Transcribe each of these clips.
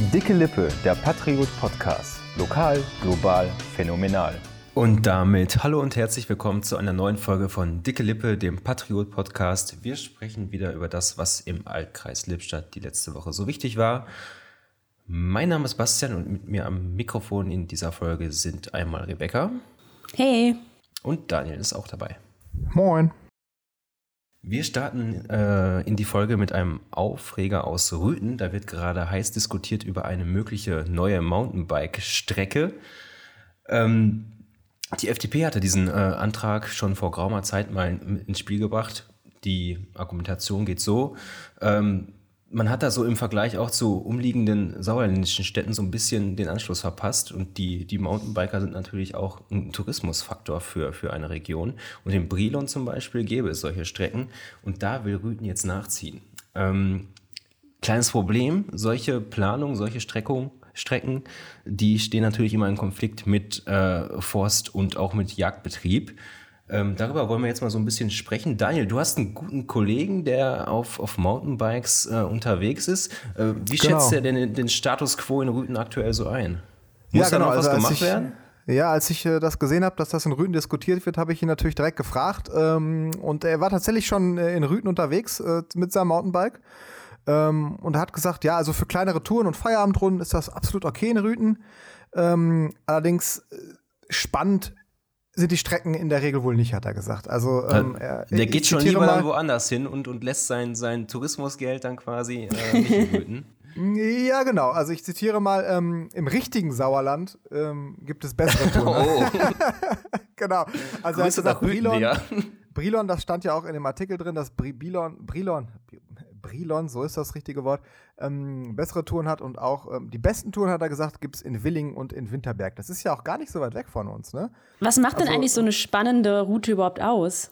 Dicke Lippe, der Patriot Podcast. Lokal, global, phänomenal. Und damit hallo und herzlich willkommen zu einer neuen Folge von Dicke Lippe, dem Patriot Podcast. Wir sprechen wieder über das, was im Altkreis Lippstadt die letzte Woche so wichtig war. Mein Name ist Bastian und mit mir am Mikrofon in dieser Folge sind einmal Rebecca. Hey. Und Daniel ist auch dabei. Moin. Wir starten äh, in die Folge mit einem Aufreger aus Rüten. Da wird gerade heiß diskutiert über eine mögliche neue Mountainbike-Strecke. Ähm, die FDP hatte diesen äh, Antrag schon vor geraumer Zeit mal ins Spiel gebracht. Die Argumentation geht so. Ähm, man hat da so im Vergleich auch zu umliegenden sauerländischen Städten so ein bisschen den Anschluss verpasst. Und die, die Mountainbiker sind natürlich auch ein Tourismusfaktor für, für eine Region. Und in Brilon zum Beispiel gäbe es solche Strecken. Und da will Rüten jetzt nachziehen. Ähm, kleines Problem, solche Planungen, solche Streckungen Strecken, die stehen natürlich immer in Konflikt mit äh, Forst und auch mit Jagdbetrieb. Ähm, darüber wollen wir jetzt mal so ein bisschen sprechen. Daniel, du hast einen guten Kollegen, der auf, auf Mountainbikes äh, unterwegs ist. Äh, wie genau. schätzt er denn den, Status quo in Rüten aktuell so ein? Muss ja, genau. da noch was also, gemacht ich, werden? Ja, als ich äh, das gesehen habe, dass das in Rüten diskutiert wird, habe ich ihn natürlich direkt gefragt. Ähm, und er war tatsächlich schon äh, in Rüten unterwegs äh, mit seinem Mountainbike. Ähm, und er hat gesagt, ja, also für kleinere Touren und Feierabendrunden ist das absolut okay in Rüten. Ähm, allerdings äh, spannend sind die Strecken in der Regel wohl nicht, hat er gesagt. Also ähm, er, der geht schon lieber mal, woanders hin und, und lässt sein, sein Tourismusgeld dann quasi äh, nicht in Ja, genau. Also ich zitiere mal, ähm, im richtigen Sauerland ähm, gibt es bessere Touren. oh. genau. Also Grüße er hat gesagt, Brilon, ja. Brilon, das stand ja auch in dem Artikel drin, dass Brilon, Brilon, Brilon, so ist das richtige Wort, ähm, bessere Touren hat und auch ähm, die besten Touren, hat er gesagt, gibt es in Willingen und in Winterberg. Das ist ja auch gar nicht so weit weg von uns, ne? Was macht also, denn eigentlich so eine spannende Route überhaupt aus?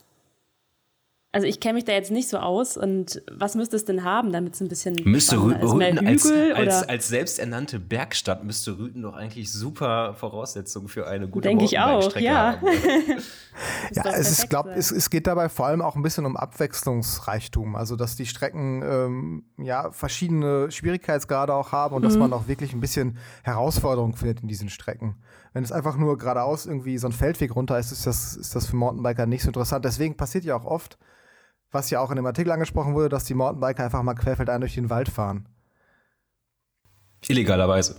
Also ich kenne mich da jetzt nicht so aus und was müsste es denn haben, damit es ein bisschen müsste Rü ist? Rüten als, als, als, selbsternannte Bergstadt müsste Rüten doch eigentlich super Voraussetzungen für eine gute Denke ich auch, ja. Haben, ja, es, ist, glaub, es, es, geht dabei vor allem auch ein bisschen um Abwechslungsreichtum, also dass die Strecken ähm, ja verschiedene Schwierigkeitsgrade auch haben und mhm. dass man auch wirklich ein bisschen Herausforderung findet in diesen Strecken. Wenn es einfach nur geradeaus irgendwie so ein Feldweg runter ist, ist das, ist das für Mountainbiker nicht so interessant. Deswegen passiert ja auch oft, was ja auch in dem Artikel angesprochen wurde, dass die Mountainbiker einfach mal querfeldein durch den Wald fahren. Illegalerweise.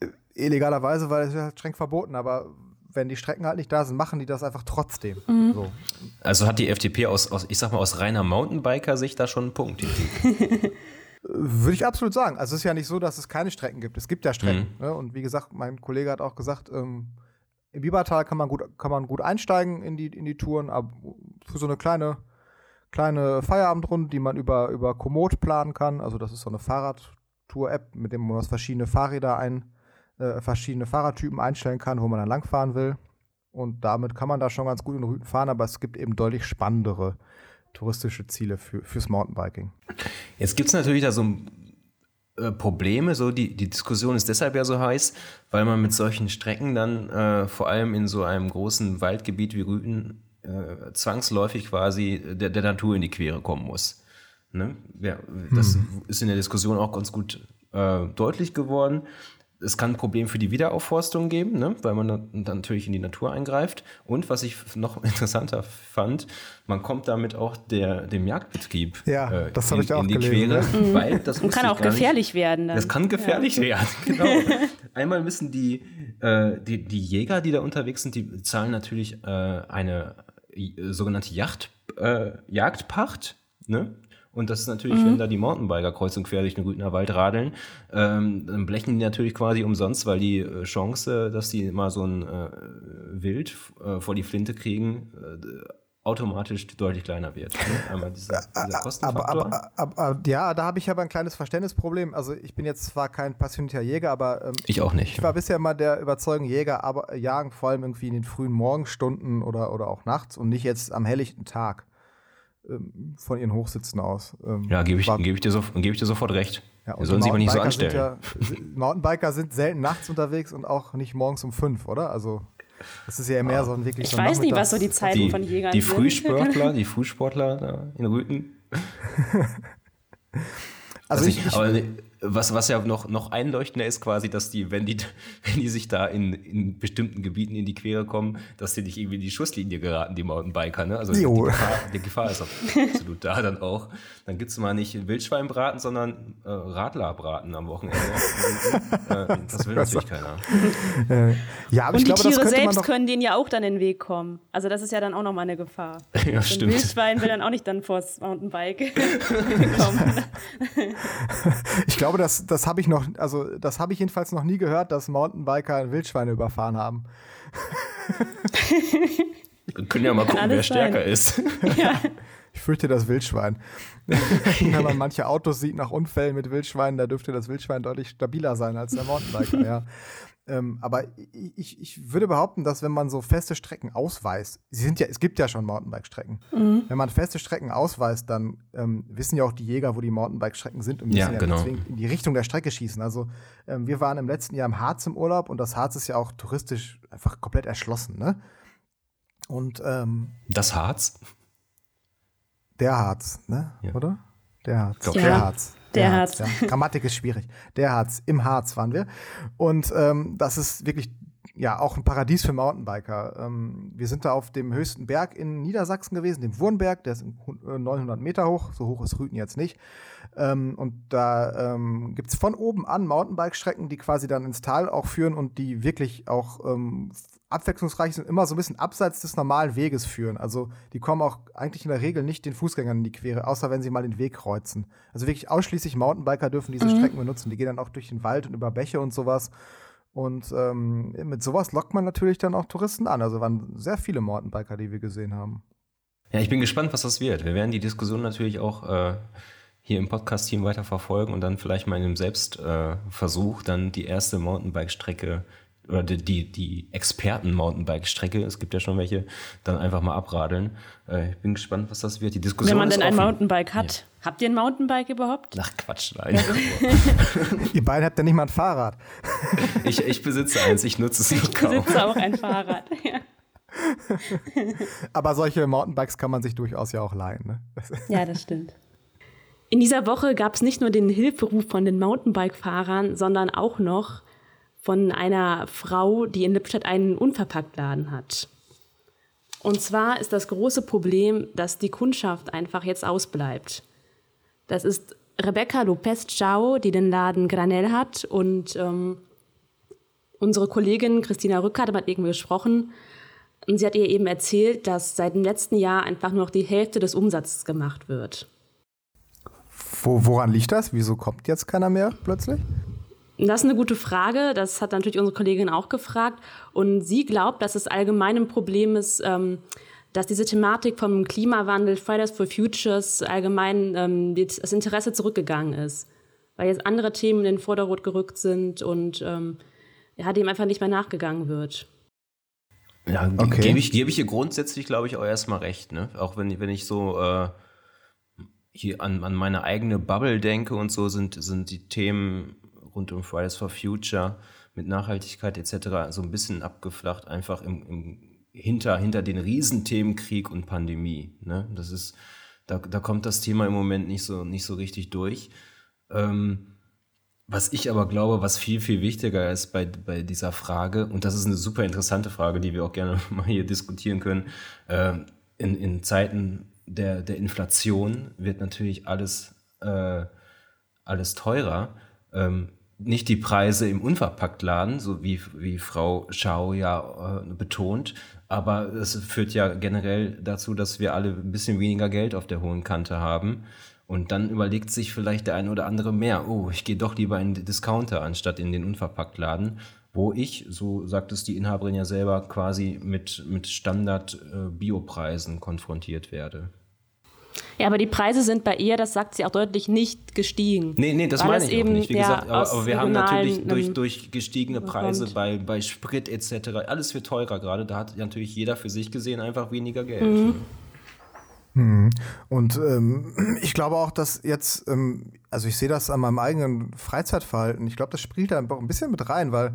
Äh, illegalerweise, weil es ja streng verboten, aber wenn die Strecken halt nicht da sind, machen die das einfach trotzdem. Mhm. So. Also hat die FDP aus, aus, ich sag mal, aus reiner Mountainbiker-Sicht da schon einen Punkt. Würde ich absolut sagen. Also es ist ja nicht so, dass es keine Strecken gibt. Es gibt ja Strecken. Mhm. Ne? Und wie gesagt, mein Kollege hat auch gesagt, ähm, im Bibertal kann man gut, kann man gut einsteigen in die, in die Touren, aber für so eine kleine kleine Feierabendrunde, die man über, über Komoot planen kann. Also das ist so eine Fahrradtour-App, mit dem man verschiedene Fahrräder ein, äh, verschiedene Fahrradtypen einstellen kann, wo man dann langfahren will. Und damit kann man da schon ganz gut in Routen fahren, aber es gibt eben deutlich spannendere touristische Ziele für, fürs Mountainbiking. Jetzt gibt es natürlich da so äh, Probleme, so die, die Diskussion ist deshalb ja so heiß, weil man mit solchen Strecken dann äh, vor allem in so einem großen Waldgebiet wie Rüten äh, zwangsläufig quasi der, der, Natur in die Quere kommen muss. Ne? Ja, das hm. ist in der Diskussion auch ganz gut äh, deutlich geworden. Es kann ein Problem für die Wiederaufforstung geben, ne? weil man dann natürlich in die Natur eingreift. Und was ich noch interessanter fand, man kommt damit auch der, dem Jagdbetrieb ja, äh, das in, ich auch in die gelesen, Quere. Ne? Weil das kann auch gefährlich nicht. werden. Dann. Das kann gefährlich ja. werden, genau. Einmal müssen die, äh, die, die Jäger, die da unterwegs sind, die zahlen natürlich äh, eine sogenannte Yacht, äh, Jagdpacht. Ne? Und das ist natürlich, mhm. wenn da die Mountainbiker kreuz und quer durch den Rütner Wald radeln, ähm, dann blechen die natürlich quasi umsonst, weil die äh, Chance, dass die mal so ein äh, Wild äh, vor die Flinte kriegen, äh, automatisch deutlich kleiner wird. Ne? Einmal dieser, dieser Kostenfaktor. Aber, aber, aber, ja, da habe ich aber ein kleines Verständnisproblem. Also ich bin jetzt zwar kein passionierter Jäger, aber ähm, ich auch nicht. Ich war bisher mal der überzeugende Jäger, aber jagen vor allem irgendwie in den frühen Morgenstunden oder, oder auch nachts und nicht jetzt am helllichten Tag ähm, von ihren Hochsitzen aus. Ähm, ja, gebe ich, geb ich, dir so, geb ich dir sofort recht. Ja, Wir sollen sich aber nicht so anstellen. Ja, Mountainbiker sind selten nachts unterwegs und auch nicht morgens um fünf, oder? Also das ist ja mehr so ein wirklich Ich so weiß nicht, was so die Zeiten die, von Jägern die sind. Die Frühsportler, die Frühsportler in Rüten. also, also ich, ich, aber was, was ja noch, noch einleuchtender ist quasi, dass die, wenn die, wenn die sich da in, in bestimmten Gebieten in die Quere kommen, dass die nicht irgendwie in die Schusslinie geraten, die Mountainbiker. Ne? Also die Gefahr, die Gefahr, ist absolut da dann auch. Dann gibt es mal nicht Wildschweinbraten, sondern äh, Radlerbraten am Wochenende. äh, das will natürlich keiner. Äh, ja, aber Und ich die glaube, Tiere selbst können denen ja auch dann in den Weg kommen. Also das ist ja dann auch nochmal eine Gefahr. ja, so stimmt. Wildschwein will dann auch nicht dann vors Mountainbike kommen. ich glaube, das, das habe ich noch, also das habe ich jedenfalls noch nie gehört, dass Mountainbiker Wildschweine überfahren haben. Wir können ja mal gucken, wer stärker sein. ist. Ja. Ich fürchte das Wildschwein. Wenn man manche Autos sieht nach Unfällen mit Wildschweinen, da dürfte das Wildschwein deutlich stabiler sein als der Mountainbiker, ja. Ähm, aber ich, ich würde behaupten, dass wenn man so feste Strecken ausweist, sie sind ja, es gibt ja schon Mountainbike-Strecken. Mhm. Wenn man feste Strecken ausweist, dann ähm, wissen ja auch die Jäger, wo die Mountainbike-Strecken sind und müssen ja, ja genau. deswegen in die Richtung der Strecke schießen. Also ähm, wir waren im letzten Jahr im Harz im Urlaub und das Harz ist ja auch touristisch einfach komplett erschlossen, ne? Und ähm, das Harz? Der Harz, ne? Ja. Oder? Der Harz. Glaub, ja. Der Harz. Der, der Harz. Harz. Ja. Grammatik ist schwierig. Der Harz. Im Harz waren wir. Und ähm, das ist wirklich ja auch ein Paradies für Mountainbiker. Ähm, wir sind da auf dem höchsten Berg in Niedersachsen gewesen, dem Wurnberg. Der ist 900 äh, Meter hoch. So hoch ist Rüten jetzt nicht. Ähm, und da ähm, gibt es von oben an Mountainbike-Strecken, die quasi dann ins Tal auch führen und die wirklich auch ähm, abwechslungsreich sind, immer so ein bisschen abseits des normalen Weges führen. Also die kommen auch eigentlich in der Regel nicht den Fußgängern in die Quere, außer wenn sie mal den Weg kreuzen. Also wirklich ausschließlich Mountainbiker dürfen diese mhm. Strecken benutzen. Die gehen dann auch durch den Wald und über Bäche und sowas. Und ähm, mit sowas lockt man natürlich dann auch Touristen an. Also waren sehr viele Mountainbiker, die wir gesehen haben. Ja, ich bin gespannt, was das wird. Wir werden die Diskussion natürlich auch äh, hier im Podcast-Team weiter verfolgen und dann vielleicht mal in einem Selbstversuch äh, dann die erste Mountainbike-Strecke oder die, die, die Experten-Mountainbike-Strecke, es gibt ja schon welche, dann einfach mal abradeln. Äh, ich bin gespannt, was das wird. Die Diskussion Wenn man denn ein Mountainbike hat. Ja. Habt ihr ein Mountainbike überhaupt? Ach Quatsch, nein. ihr beiden habt ja nicht mal ein Fahrrad. ich, ich besitze eins, ich nutze es nur kaum. Ich besitze auch ein Fahrrad, ja. Aber solche Mountainbikes kann man sich durchaus ja auch leihen. Ne? ja, das stimmt. In dieser Woche gab es nicht nur den Hilferuf von den Mountainbike-Fahrern, sondern auch noch von einer Frau, die in Lippstadt einen Unverpacktladen hat. Und zwar ist das große Problem, dass die Kundschaft einfach jetzt ausbleibt. Das ist Rebecca Lopez Chao, die den Laden Granell hat und ähm, unsere Kollegin Christina Rückert hat ihr gesprochen und sie hat ihr eben erzählt, dass seit dem letzten Jahr einfach nur noch die Hälfte des Umsatzes gemacht wird. Wo, woran liegt das? Wieso kommt jetzt keiner mehr plötzlich? Das ist eine gute Frage. Das hat natürlich unsere Kollegin auch gefragt. Und sie glaubt, dass es allgemein ein Problem ist, ähm, dass diese Thematik vom Klimawandel, Fridays for Futures, allgemein ähm, das Interesse zurückgegangen ist. Weil jetzt andere Themen in den Vordergrund gerückt sind und ähm, ja, dem einfach nicht mehr nachgegangen wird. Ja, okay. gebe ich, geb ich ihr grundsätzlich, glaube ich, auch erstmal recht. Ne? Auch wenn, wenn ich so äh, hier an, an meine eigene Bubble denke und so, sind, sind die Themen rund um Fridays for Future mit Nachhaltigkeit etc. so ein bisschen abgeflacht, einfach im, im hinter, hinter den Riesenthemen Krieg und Pandemie. Ne? Das ist, da, da kommt das Thema im Moment nicht so, nicht so richtig durch. Ähm, was ich aber glaube, was viel, viel wichtiger ist bei, bei dieser Frage, und das ist eine super interessante Frage, die wir auch gerne mal hier diskutieren können, äh, in, in Zeiten der, der Inflation wird natürlich alles, äh, alles teurer. Ähm, nicht die Preise im Unverpacktladen, so wie, wie Frau Schau ja äh, betont, aber es führt ja generell dazu, dass wir alle ein bisschen weniger Geld auf der hohen Kante haben. Und dann überlegt sich vielleicht der eine oder andere mehr, oh, ich gehe doch lieber in den Discounter anstatt in den Unverpacktladen, wo ich, so sagt es die Inhaberin ja selber, quasi mit, mit Standard-Biopreisen äh, konfrontiert werde. Ja, aber die Preise sind bei ihr, das sagt sie auch deutlich, nicht gestiegen. Nee, nee, das meine ich eben, auch nicht. Wie gesagt, aber, aber wir haben natürlich durch, durch gestiegene Preise bei, bei Sprit etc., alles wird teurer gerade. Da hat natürlich jeder für sich gesehen einfach weniger Geld. Mhm. Mhm. Und ähm, ich glaube auch, dass jetzt, ähm, also ich sehe das an meinem eigenen Freizeitverhalten, ich glaube, das spielt da ein bisschen mit rein, weil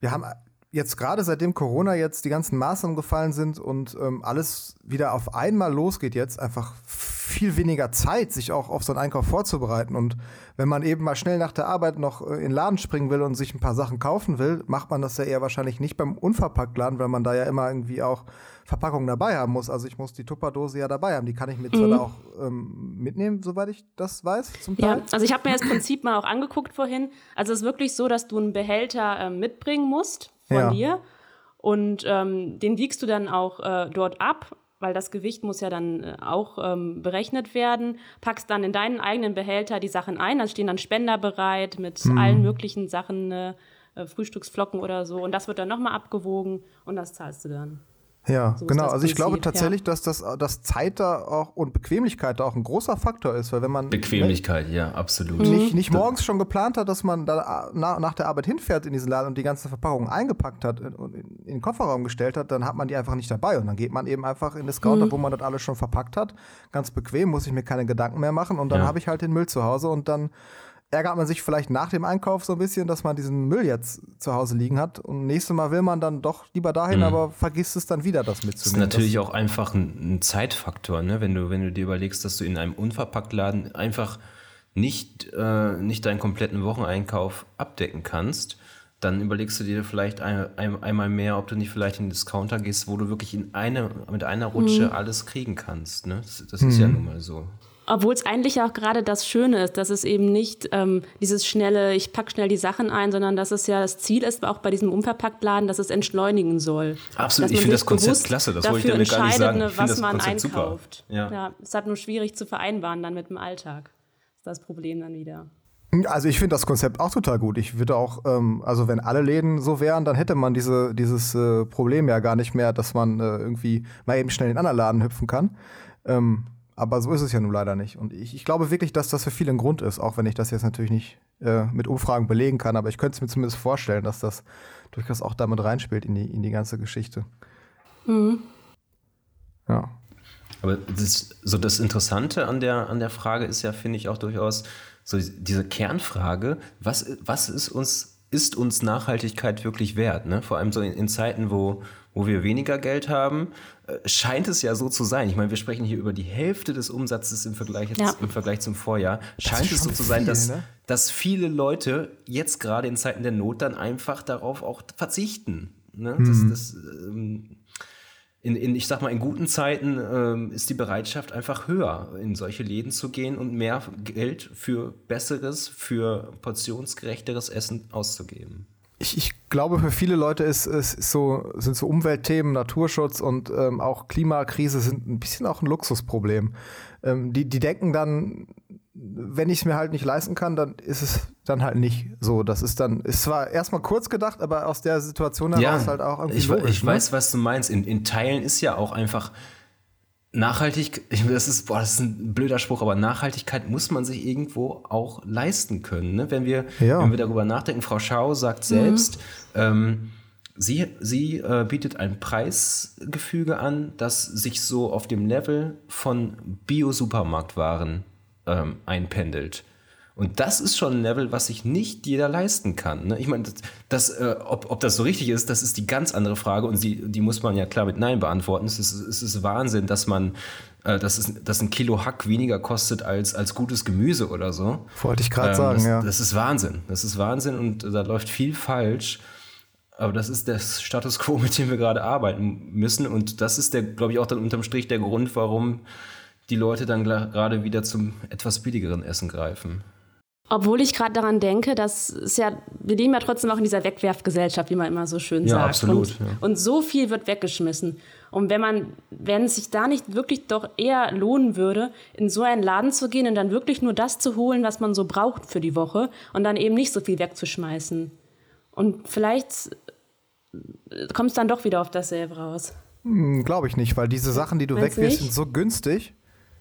wir haben jetzt gerade seitdem Corona jetzt die ganzen Maßnahmen gefallen sind und ähm, alles wieder auf einmal losgeht jetzt, einfach viel weniger Zeit, sich auch auf so einen Einkauf vorzubereiten. Und wenn man eben mal schnell nach der Arbeit noch äh, in den Laden springen will und sich ein paar Sachen kaufen will, macht man das ja eher wahrscheinlich nicht beim Unverpacktladen, weil man da ja immer irgendwie auch Verpackungen dabei haben muss. Also ich muss die Tupperdose ja dabei haben. Die kann ich mir zwar Mhm. auch ähm, mitnehmen, soweit ich das weiß, zum Teil. Ja, also ich habe mir das Prinzip mal auch angeguckt vorhin. Also es ist wirklich so, dass du einen Behälter ähm, mitbringen musst von Ja. dir und ähm, den wiegst du dann auch äh, dort ab, weil das Gewicht muss ja dann äh, auch ähm, berechnet werden. Packst dann in deinen eigenen Behälter die Sachen ein, dann stehen dann Spender bereit mit Mhm. allen möglichen Sachen, äh, äh, Frühstücksflocken oder so und das wird dann nochmal abgewogen und das zahlst du dann. Ja, So genau. Also ich glaube tatsächlich, dass das dass Zeit da auch und Bequemlichkeit da auch ein großer Faktor ist, weil wenn man Bequemlichkeit, ja, absolut. nicht, nicht morgens schon geplant hat, dass man da na, nach der Arbeit hinfährt in diesen Laden und die ganze Verpackung eingepackt hat und in, in den Kofferraum gestellt hat, dann hat man die einfach nicht dabei und dann geht man eben einfach in Discounter, wo man das alles schon verpackt hat, ganz bequem, muss ich mir keine Gedanken mehr machen und dann Ja. habe ich halt den Müll zu Hause und dann ärgert man sich vielleicht nach dem Einkauf so ein bisschen, dass man diesen Müll jetzt zu Hause liegen hat und nächstes Mal will man dann doch lieber dahin, aber vergisst es dann wieder, das Das ist mitzunehmen. natürlich auch einfach ein, ein Zeitfaktor, ne? wenn, du, wenn du dir überlegst, dass du in einem Unverpacktladen einfach nicht, äh, nicht deinen kompletten Wocheneinkauf abdecken kannst, dann überlegst du dir vielleicht ein, ein, einmal mehr, ob du nicht vielleicht in den Discounter gehst, wo du wirklich in eine, mit einer Rutsche alles kriegen kannst. Ne? Das, das ist ja nun mal so. Obwohl es eigentlich auch gerade das Schöne ist, dass es eben nicht ähm, dieses schnelle, ich pack schnell die Sachen ein, sondern dass es ja das Ziel ist, auch bei diesem Unverpacktladen, dass es entschuldigen soll. Absolut, Dass ich man finde das sich Konzept bewusst klasse, das wollte ich dafür damit gar nicht entscheidet, sagen. ne, Ich was das man Konzept super. einkauft. Ja. ja, es ist halt nur schwierig zu vereinbaren dann mit dem Alltag. Das ist das Problem dann wieder. Also ich finde das Konzept auch total gut. Ich würde auch, ähm, also wenn alle Läden so wären, dann hätte man diese, dieses äh, Problem ja gar nicht mehr, dass man äh, irgendwie mal eben schnell in einen anderen Laden hüpfen kann. Ähm, aber so ist es ja nun leider nicht. Und ich, ich glaube wirklich, dass das für viele ein Grund ist, auch wenn ich das jetzt natürlich nicht äh, mit Umfragen belegen kann. Aber ich könnte es mir zumindest vorstellen, dass das durchaus auch damit reinspielt in die, in die ganze Geschichte. Ja. Aber das, so das Interessante an der, an der Frage ist ja, finde ich, auch durchaus so diese Kernfrage, was, was ist uns, ist uns Nachhaltigkeit wirklich wert? Ne? Vor allem so in, in Zeiten, wo, wo wir weniger Geld haben, äh, scheint es ja so zu sein. Ich meine, wir sprechen hier über die Hälfte des Umsatzes im Vergleich, jetzt, Ja. im Vergleich zum Vorjahr. Scheint es so zu sein, viel, dass, ne? dass viele Leute jetzt gerade in Zeiten der Not dann einfach darauf auch verzichten. Ne? Das, das, ähm, in, in, ich sag mal, in guten Zeiten ähm, ist die Bereitschaft einfach höher, in solche Läden zu gehen und mehr Geld für besseres, für portionsgerechteres Essen auszugeben. Ich, ich glaube, für viele Leute ist, ist, so, sind so Umweltthemen, Naturschutz und ähm, auch Klimakrise sind ein bisschen auch ein Luxusproblem. Ähm, die, die denken dann, wenn ich es mir halt nicht leisten kann, dann ist es dann halt nicht so. Das ist dann, ist zwar erstmal kurz gedacht, aber aus der Situation heraus halt auch irgendwie ich, logisch. ich ne? weiß, was du meinst. In, in Teilen ist ja auch einfach nachhaltig, ich, das, ist, boah, das ist ein blöder Spruch, aber Nachhaltigkeit muss man sich irgendwo auch leisten können. Ne? Wenn, wir, Ja. wenn wir darüber nachdenken, Frau Schau sagt selbst, ähm, sie, sie äh, bietet ein Preisgefüge an, das sich so auf dem Level von Bio-Supermarktwaren ähm, einpendelt. Und das ist schon ein Level, was sich nicht jeder leisten kann. Ne? Ich meine, das, das, äh, ob, ob das so richtig ist, das ist die ganz andere Frage und die, die muss man ja klar mit Nein beantworten. Es ist, es ist Wahnsinn, dass man, äh, dass, es, dass ein Kilo Hack weniger kostet als, als gutes Gemüse oder so. Wollte ich gerade Ähm, sagen, das, ja. Das ist Wahnsinn. Das ist Wahnsinn und da läuft viel falsch. Aber das ist der Status quo, mit dem wir gerade arbeiten müssen. Und das ist der, glaube ich, auch dann unterm Strich der Grund, warum die Leute dann gerade wieder zum etwas billigeren Essen greifen. Obwohl ich gerade daran denke, dass es ja, wir leben ja trotzdem auch in dieser Wegwerfgesellschaft, wie man immer so schön Ja, sagt. absolut, Und, ja. und so viel wird weggeschmissen. Und wenn man, wenn es sich da nicht wirklich doch eher lohnen würde, in so einen Laden zu gehen und dann wirklich nur das zu holen, was man so braucht für die Woche und dann eben nicht so viel wegzuschmeißen. Und vielleicht kommt es dann doch wieder auf dasselbe raus. Hm, Glaube ich nicht, weil diese Sachen, die du Meinst wegwirfst, nicht? sind so günstig.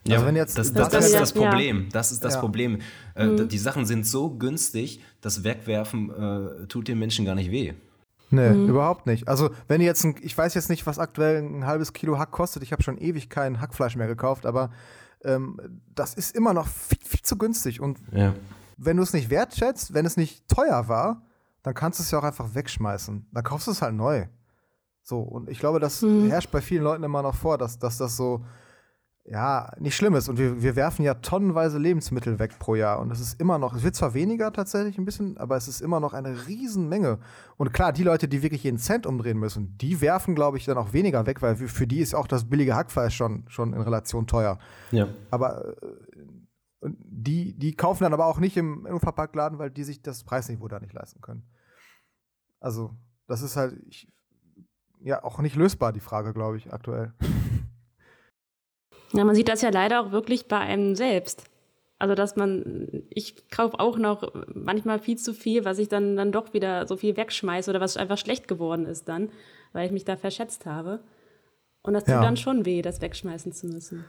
Also wenn jetzt das, das das, das ist das Problem. Das ist das Ja. Problem. Äh, Die Sachen sind so günstig, das Wegwerfen äh, tut den Menschen gar nicht weh. Nee, überhaupt nicht. Also, wenn ihr jetzt ein, ich weiß jetzt nicht, was aktuell ein halbes Kilo Hack kostet. Ich habe schon ewig kein Hackfleisch mehr gekauft, aber ähm, das ist immer noch viel, viel zu günstig. Und Ja. wenn du es nicht wertschätzt, wenn es nicht teuer war, dann kannst du es ja auch einfach wegschmeißen. Dann kaufst du es halt neu. So, und ich glaube, das herrscht bei vielen Leuten immer noch vor, dass, dass das so, ja, nicht schlimm ist. Und wir, wir werfen ja tonnenweise Lebensmittel weg pro Jahr. Und es ist immer noch, es wird zwar weniger tatsächlich ein bisschen, aber es ist immer noch eine Riesenmenge. Und klar, die Leute, die wirklich jeden Cent umdrehen müssen, die werfen, glaube ich, dann auch weniger weg, weil für die ist auch das billige Hackfleisch schon, schon in Relation teuer. Ja. Aber äh, die, die kaufen dann aber auch nicht im Unverpacktladen, weil die sich das Preisniveau da nicht leisten können. Also, das ist halt ich, ja auch nicht lösbar, die Frage, glaube ich, aktuell. Ja, man sieht das ja leider auch wirklich bei einem selbst. Also, dass man, ich kaufe auch noch manchmal viel zu viel, was ich dann, dann doch wieder so viel wegschmeiße oder was einfach schlecht geworden ist dann, weil ich mich da verschätzt habe. Und das tut ja. dann schon weh, das wegschmeißen zu müssen.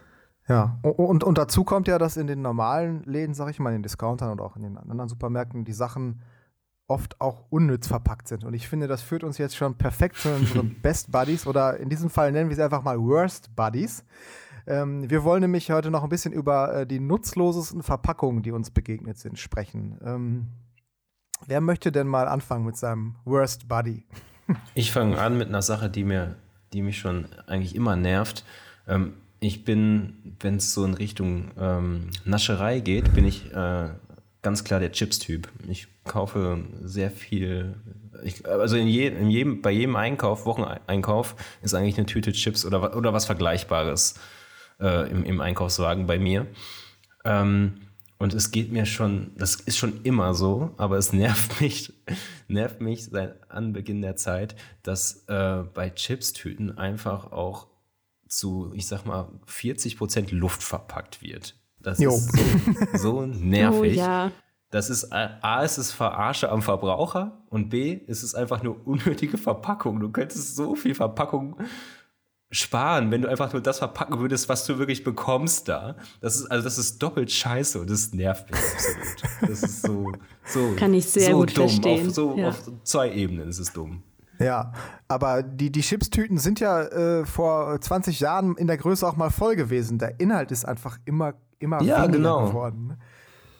Ja, und, und dazu kommt ja, dass in den normalen Läden, sag ich mal, in den Discountern und auch in den anderen Supermärkten die Sachen oft auch unnütz verpackt sind. Und ich finde, das führt uns jetzt schon perfekt zu unseren Best Buddies oder in diesem Fall nennen wir sie einfach mal Worst Buddies. Ähm, wir wollen nämlich heute noch ein bisschen über äh, die nutzlosesten Verpackungen, die uns begegnet sind, sprechen. Ähm, wer möchte denn mal anfangen mit seinem Worst Buddy? ich fange an mit einer Sache, die, mir, die mich schon eigentlich immer nervt. Ähm, ich bin, wenn es so in Richtung ähm, Nascherei geht, bin ich äh, ganz klar der Chips-Typ. Ich kaufe sehr viel ich, also in, je, in, jedem, bei jedem Einkauf, Wocheneinkauf, ist eigentlich eine Tüte Chips oder, oder was Vergleichbares äh, im, im, Einkaufswagen bei mir. Ähm, und es geht mir schon, das ist schon immer so, aber es nervt mich, nervt mich seit Anbeginn der Zeit, dass äh, bei Chips-Tüten einfach auch zu, ich sag mal, 40 Prozent Luft verpackt wird. Das jo. ist so, so nervig. Oh, ja. Das ist A, ist es Verarsche am Verbraucher und B, ist es einfach nur unnötige Verpackung. Du könntest so viel Verpackung sparen, wenn du einfach nur das verpacken würdest, was du wirklich bekommst da. Das ist, also das ist doppelt scheiße und das nervt mich absolut. Das ist so, so, Kann ich sehr so gut dumm. verstehen. Auf, so, ja. auf zwei Ebenen ist es dumm. Ja, aber die, die Chipstüten sind ja äh, vor 20 Jahren in der Größe auch mal voll gewesen. Der Inhalt ist einfach immer, immer ja, weniger genau. geworden. Ne?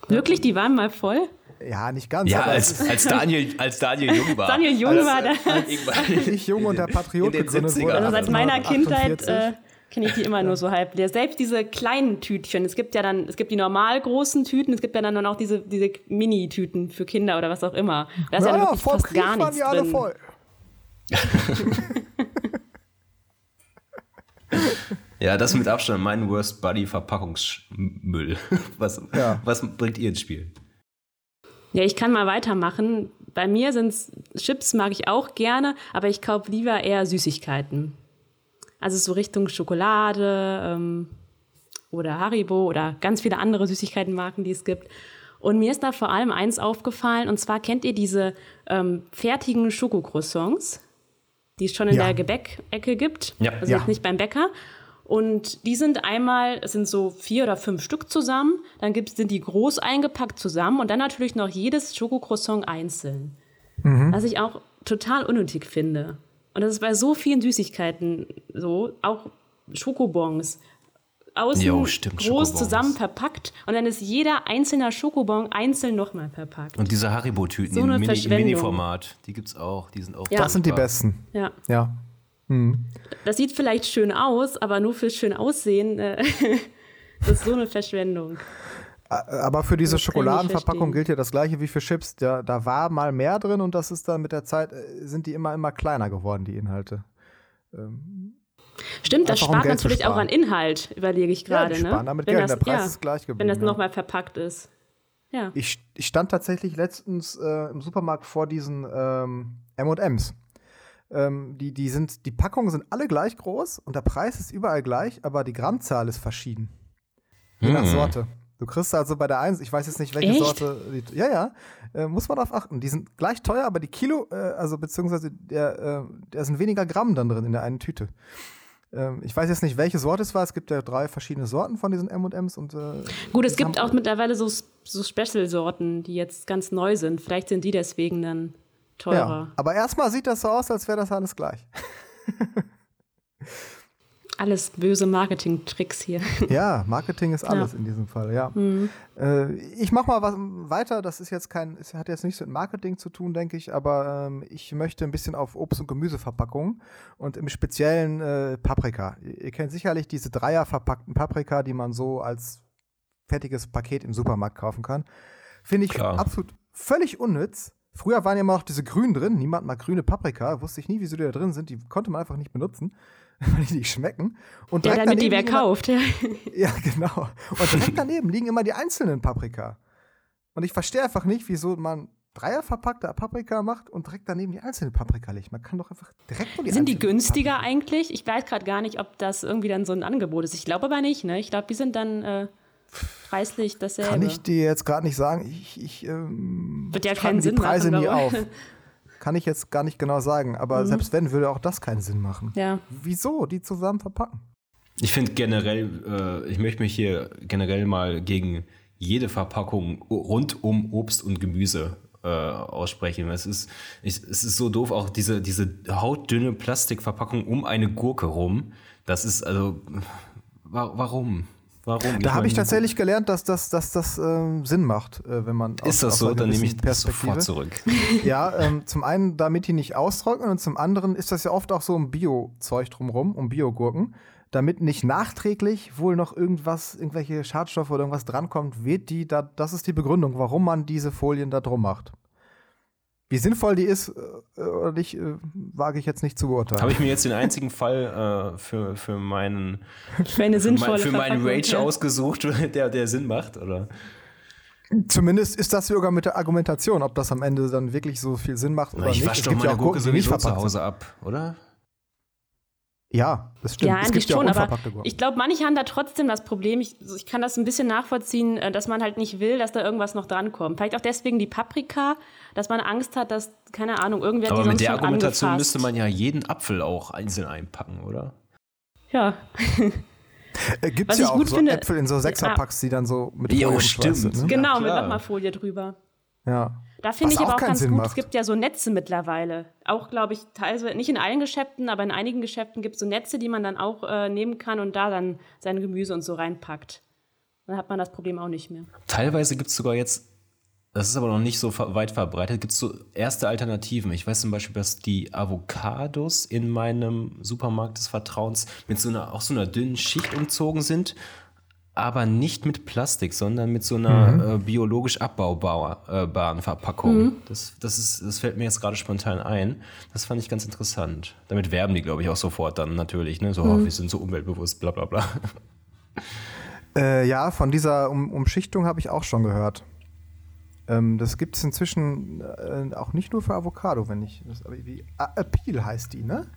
Wirklich, die waren mal voll? Ja, nicht ganz. Ja, als, als, Daniel, als Daniel jung war. Daniel Jung als, war da. Als ich jung und der Patriot gegründet wurde. Also seit meiner Kindheit äh, kenne ich die immer nur so halb leer. Selbst diese kleinen Tütchen. Es gibt ja dann, es gibt die normal großen Tüten, es gibt ja dann auch diese, diese Mini-Tüten für Kinder oder was auch immer. Da ist ja, ja wirklich fast gar nichts die alle drin. Voll. ja, das mit Abstand mein Worst Buddy Verpackungsmüll. Was, ja. was bringt ihr ins Spiel? Ja, ich kann mal weitermachen. Bei mir sind Chips mag ich auch gerne, aber ich kaufe lieber eher Süßigkeiten. Also so Richtung Schokolade ähm, oder Haribo oder ganz viele andere Süßigkeitenmarken, die es gibt. Und mir ist da vor allem eins aufgefallen, und zwar kennt ihr diese ähm, fertigen Schokocroissants, die es schon in ja. der Gebäckecke gibt, ja. also ja. nicht beim Bäcker. Und die sind einmal, es sind so vier oder fünf Stück zusammen, dann gibt's, sind die groß eingepackt zusammen und dann natürlich noch jedes Schokocroissant einzeln. Mhm. Was ich auch total unnötig finde. Und das ist bei so vielen Süßigkeiten so, auch Schokobons. Außen jo, stimmt, groß Schokobons. zusammen verpackt und dann ist jeder einzelne Schokobon einzeln nochmal verpackt. Und diese Haribo-Tüten so im Mini-Format, die gibt's auch, die sind auch ja. Das sind die besten. Ja. Ja. Mhm. Das sieht vielleicht schön aus, aber nur fürs schön Aussehen, äh, das ist so eine Verschwendung. Aber für diese Schokoladenverpackung gilt ja das gleiche wie für Chips. Da, da war mal mehr drin und das ist dann mit der Zeit, äh, sind die immer, immer kleiner geworden, die Inhalte. Ähm, Stimmt, das spart um natürlich auch an Inhalt, überlege ich gerade. Ja, ne? damit wenn Geld, das, der Preis ja, ist gleich geblieben. Wenn das ja. nochmal verpackt ist. Ja. Ich, ich stand tatsächlich letztens äh, im Supermarkt vor diesen ähm, M&M's. Ähm, die, die, sind, die Packungen sind alle gleich groß und der Preis ist überall gleich, aber die Grammzahl ist verschieden. Je nach hm. Sorte. Du kriegst also bei der Eins, ich weiß jetzt nicht, welche Echt? Sorte. Die, ja, ja, äh, muss man darauf achten. Die sind gleich teuer, aber die Kilo, äh, also beziehungsweise der, äh, da sind weniger Gramm dann drin in der einen Tüte. Ähm, ich weiß jetzt nicht, welche Sorte es war. Es gibt ja drei verschiedene Sorten von diesen M&M's und äh, Gut, es gibt auch mittlerweile so, so Special-Sorten, die jetzt ganz neu sind. Vielleicht sind die deswegen dann teurer. Ja, aber erstmal sieht das so aus, als wäre das alles gleich. Alles böse Marketing-Tricks hier. Ja, Marketing ist alles ja. in diesem Fall, ja. Mhm. Äh, ich mache mal was weiter. Das ist jetzt kein, es hat jetzt nichts mit Marketing zu tun, denke ich, aber ähm, ich möchte ein bisschen auf Obst- und Gemüseverpackungen und im Speziellen äh, Paprika. Ihr, ihr kennt sicherlich diese Dreier verpackten Paprika, die man so als fertiges Paket im Supermarkt kaufen kann. Finde ich Klar. absolut völlig unnütz. Früher waren ja immer noch diese grünen drin. Niemand mag grüne Paprika. Wusste ich nie, wieso die da drin sind. Die konnte man einfach nicht benutzen, weil die nicht schmecken. Und ja, damit die wer kauft. Ja. ja, genau. Und direkt daneben liegen immer die einzelnen Paprika. Und ich verstehe einfach nicht, wieso man Dreier verpackte Paprika macht und direkt daneben die einzelnen Paprika legt. Man kann doch einfach direkt nur die Sind die günstiger Paprika. eigentlich? Ich weiß gerade gar nicht, ob das irgendwie dann so ein Angebot ist. Ich glaube aber nicht. Ne? Ich glaube, die sind dann äh, preislich dasselbe. Kann ich dir jetzt gerade nicht sagen. Ich, ich ähm, Wird ja keinen Sinn die Preise machen, nie auf. Kann ich jetzt gar nicht genau sagen. Aber mhm. selbst wenn, würde auch das keinen Sinn machen. Ja. Wieso? Die zusammen verpacken. Ich finde generell, äh, ich möchte mich hier generell mal gegen jede Verpackung rund um Obst und Gemüse äh, aussprechen. Es ist, ich, es ist so doof, auch diese, diese hautdünne Plastikverpackung um eine Gurke rum. Das ist also, wa warum? Warum? Da habe ich tatsächlich gelernt, dass das, dass das ähm, Sinn macht, äh, wenn man. Ist aus, das so? Dann nehme ich das sofort zurück. ja, ähm, zum einen, damit die nicht austrocknen und zum anderen ist das ja oft auch so um Bio-Zeug drumherum, um Biogurken. Damit nicht nachträglich wohl noch irgendwas, irgendwelche Schadstoffe oder irgendwas drankommt, wird die, da, das ist die Begründung, warum man diese Folien da drum macht. Wie sinnvoll die ist äh, oder nicht, äh, wage ich jetzt nicht zu beurteilen. Habe ich mir jetzt den einzigen Fall äh, für, für meinen für, eine sinnvolle für, mein, für meinen Rage ja. ausgesucht, der, der Sinn macht, oder? Zumindest ist das sogar mit der Argumentation, ob das am Ende dann wirklich so viel Sinn macht oder Na, ich nicht. Ich wasche doch meine ja Gurke sowieso zu Hause ab, oder? Ja, das stimmt. Ja, es gibt schon, aber ich glaube, manche haben da trotzdem das Problem. Ich, ich, kann das ein bisschen nachvollziehen, äh, dass man halt nicht will, dass da irgendwas noch drankommt. Vielleicht auch deswegen die Paprika, dass man Angst hat, dass, keine Ahnung, irgendwer aber die mit der Argumentation angefasst. müsste man ja jeden Apfel auch einzeln einpacken, oder? Ja. Äh, Gibt es ja auch so finde, Äpfel in so Sechserpacks, die dann so mit Folie jo, stimmt. sind. Ne? Genau, ja, mit nochmal Folie drüber. Ja. Da finde ich aber auch ganz Sinn gut, macht. es gibt ja so Netze mittlerweile. Auch, glaube ich, teilweise, nicht in allen Geschäften, aber in einigen Geschäften gibt es so Netze, die man dann auch äh, nehmen kann und da dann sein Gemüse und so reinpackt. Dann hat man das Problem auch nicht mehr. Teilweise gibt es sogar jetzt, das ist aber noch nicht so weit verbreitet, gibt es so erste Alternativen. Ich weiß zum Beispiel, dass die Avocados in meinem Supermarkt des Vertrauens mit so einer, auch so einer dünnen Schicht umzogen sind aber nicht mit Plastik, sondern mit so einer mhm. äh, biologisch abbaubaren äh, Verpackung. Mhm. Das, das, ist, das fällt mir jetzt gerade spontan ein. Das fand ich ganz interessant. Damit werben die, glaube ich, auch sofort dann natürlich. Ne? So, mhm. oh, wir sind so umweltbewusst, bla bla bla. Äh, ja, von dieser um Umschichtung habe ich auch schon gehört. Ähm, das gibt es inzwischen äh, auch nicht nur für Avocado, wenn ich. Das, wie, Appeal heißt die, ne?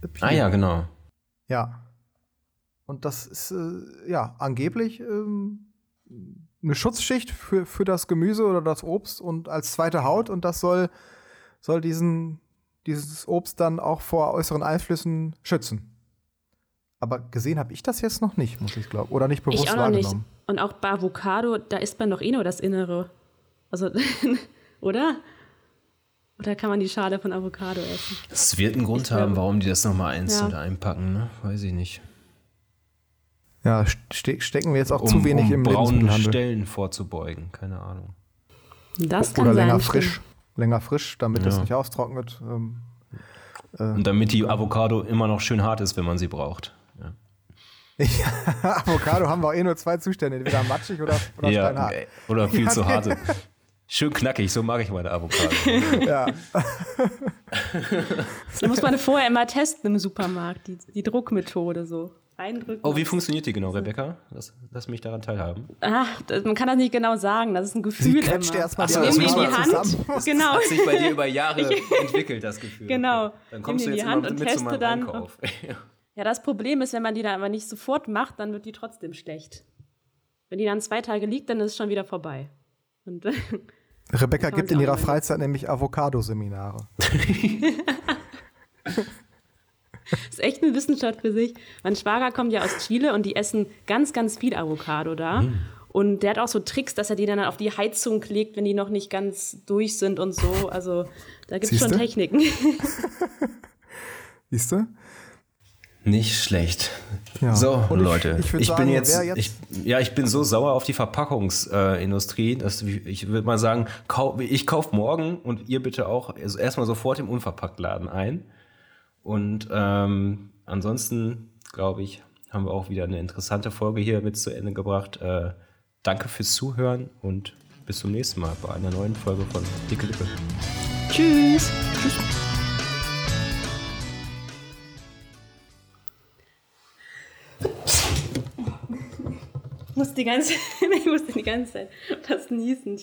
Appeal. Ah ja, genau. Ja. Und das ist äh, ja angeblich ähm, eine Schutzschicht für, für das Gemüse oder das Obst und als zweite Haut und das soll, soll diesen, dieses Obst dann auch vor äußeren Einflüssen schützen. Aber gesehen habe ich das jetzt noch nicht, muss ich glauben. Oder nicht bewusst ich auch noch Nicht. Und auch bei Avocado, da isst man doch eh nur das Innere. Also, oder? Oder kann man die Schale von Avocado essen? Es wird einen Grund ich haben, warum die das nochmal einzeln ja. einpacken, ne? Weiß ich nicht. Ja, ste stecken wir jetzt auch um, zu wenig um im braunen Stellen vorzubeugen, keine Ahnung. Das kann Oder länger sein, frisch, stimmt. länger frisch, damit ja. es nicht austrocknet. Ähm, äh, Und damit die Avocado immer noch schön hart ist, wenn man sie braucht. Ja. Ja, Avocado haben wir auch eh nur zwei Zustände, entweder matschig oder, oder ja, steinhart. Oder viel zu hart. Schön knackig, so mag ich meine Avocado. ja. da muss man vorher immer testen im Supermarkt, die, die Druckmethode so reindrücken. Oh, wie funktioniert die genau, Rebecca? Lass, lass mich daran teilhaben. Ach, man kann das nicht genau sagen. Das ist ein Gefühl. Sie immer. erstmal so, die, die Hand. Zusammen. Genau. Das hat sich bei dir über Jahre entwickelt, das Gefühl. Genau. Dann kommst du jetzt die Hand und teste dann. Einkauf. ja, das Problem ist, wenn man die dann aber nicht sofort macht, dann wird die trotzdem schlecht. Wenn die dann zwei Tage liegt, dann ist es schon wieder vorbei. Und Rebecca gibt in ihrer Freizeit nämlich Avocado-Seminare. Das ist echt eine Wissenschaft für sich. Mein Schwager kommt ja aus Chile und die essen ganz, ganz viel Avocado da. Mm. Und der hat auch so Tricks, dass er die dann auf die Heizung legt, wenn die noch nicht ganz durch sind und so. Also da gibt es schon Techniken. Siehst du? Nicht schlecht. Ja. So, Und ich- Leute, ich ich, bin sagen, jetzt, wer jetzt- Ich, ja, ich bin so sauer auf die Verpackungsindustrie, dass ich- ich würde mal sagen, kau, ich kaufe morgen und ihr bitte auch also erstmal sofort im Unverpacktladen ein. Und ähm, ansonsten, glaube ich, haben wir auch wieder eine interessante Folge hier mit zu Ende gebracht. Äh, danke fürs Zuhören und bis zum nächsten Mal bei einer neuen Folge von Dicke Lippe. Tschüss. Ich muss die ganze, ich musste die ganze Zeit fast niesen.